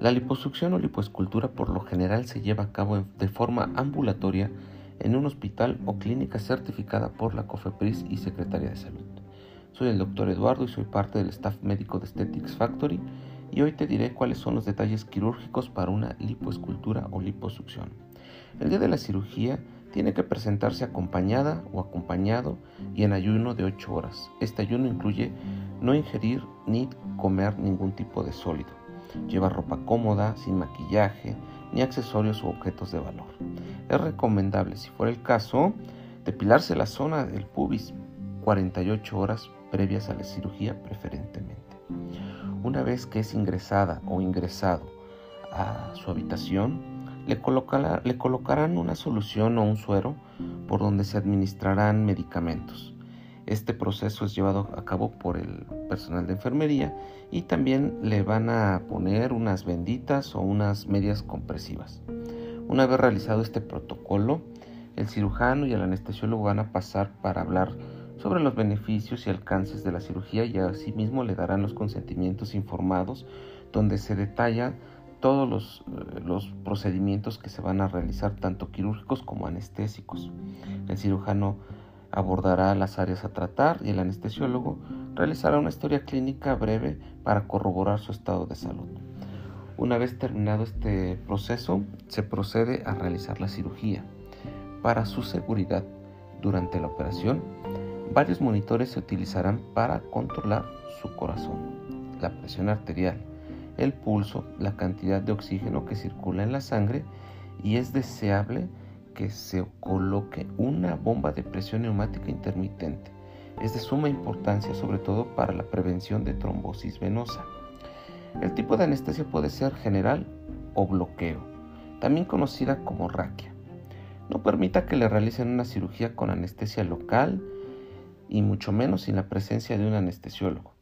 La liposucción o lipoescultura por lo general se lleva a cabo de forma ambulatoria en un hospital o clínica certificada por la COFEPRIS y Secretaría de Salud. Soy el doctor Eduardo y soy parte del staff médico de Aesthetics Factory y hoy te diré cuáles son los detalles quirúrgicos para una lipoescultura o liposucción. El día de la cirugía tiene que presentarse acompañada o acompañado y en ayuno de 8 horas. Este ayuno incluye no ingerir ni comer ningún tipo de sólido. Lleva ropa cómoda, sin maquillaje, ni accesorios u objetos de valor. Es recomendable, si fuera el caso, depilarse la zona del pubis 48 horas previas a la cirugía preferentemente. Una vez que es ingresada o ingresado a su habitación, le, le colocarán una solución o un suero por donde se administrarán medicamentos. Este proceso es llevado a cabo por el personal de enfermería y también le van a poner unas benditas o unas medias compresivas. Una vez realizado este protocolo, el cirujano y el anestesiólogo van a pasar para hablar sobre los beneficios y alcances de la cirugía y asimismo le darán los consentimientos informados donde se detalla todos los, eh, los, procedimientos que se van a realizar, tanto quirúrgicos como anestésicos. El cirujano abordará las áreas a tratar y el anestesiólogo realizará una historia clínica breve para corroborar su estado de salud. Una vez terminado este proceso, se procede a realizar la cirugía. Para su seguridad durante la operación, varios monitores se utilizarán para controlar su corazón, la presión arterial, el pulso, la cantidad de oxígeno que circula en la sangre y es deseable que se coloque una bomba de presión neumática intermitente. Es de suma importancia sobre todo para la prevención de trombosis venosa. El tipo de anestesia puede ser general o bloqueo, también conocida como raquia. No permita que le realicen una cirugía con anestesia local y mucho menos sin la presencia de un anestesiólogo.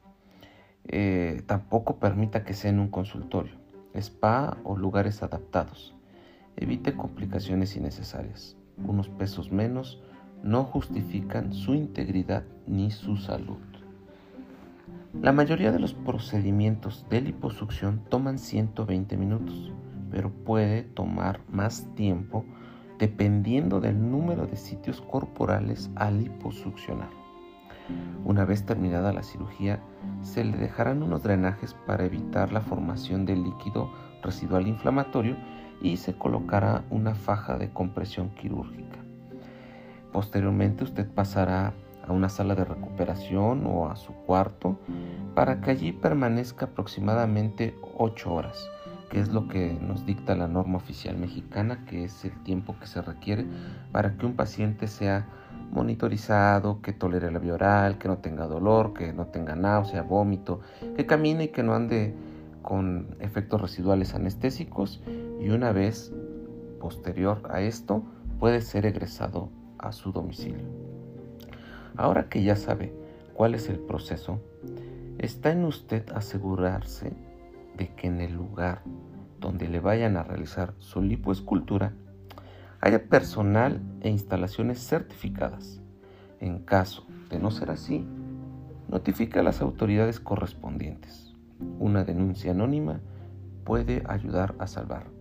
Eh, tampoco permita que sea en un consultorio, spa o lugares adaptados. Evite complicaciones innecesarias. Unos pesos menos no justifican su integridad ni su salud. La mayoría de los procedimientos de liposucción toman 120 minutos, pero puede tomar más tiempo dependiendo del número de sitios corporales a liposuccionar. Una vez terminada la cirugía, se le dejarán unos drenajes para evitar la formación de líquido residual inflamatorio y se colocará una faja de compresión quirúrgica. Posteriormente usted pasará a una sala de recuperación o a su cuarto para que allí permanezca aproximadamente 8 horas, que es lo que nos dicta la norma oficial mexicana, que es el tiempo que se requiere para que un paciente sea monitorizado, que tolere la vía oral, que no tenga dolor, que no tenga náusea, vómito, que camine y que no ande con efectos residuales anestésicos y una vez posterior a esto puede ser egresado a su domicilio. Ahora que ya sabe cuál es el proceso, está en usted asegurarse de que en el lugar donde le vayan a realizar su lipoescultura haya personal e instalaciones certificadas. En caso de no ser así, notifica a las autoridades correspondientes. Una denuncia anónima puede ayudar a salvar.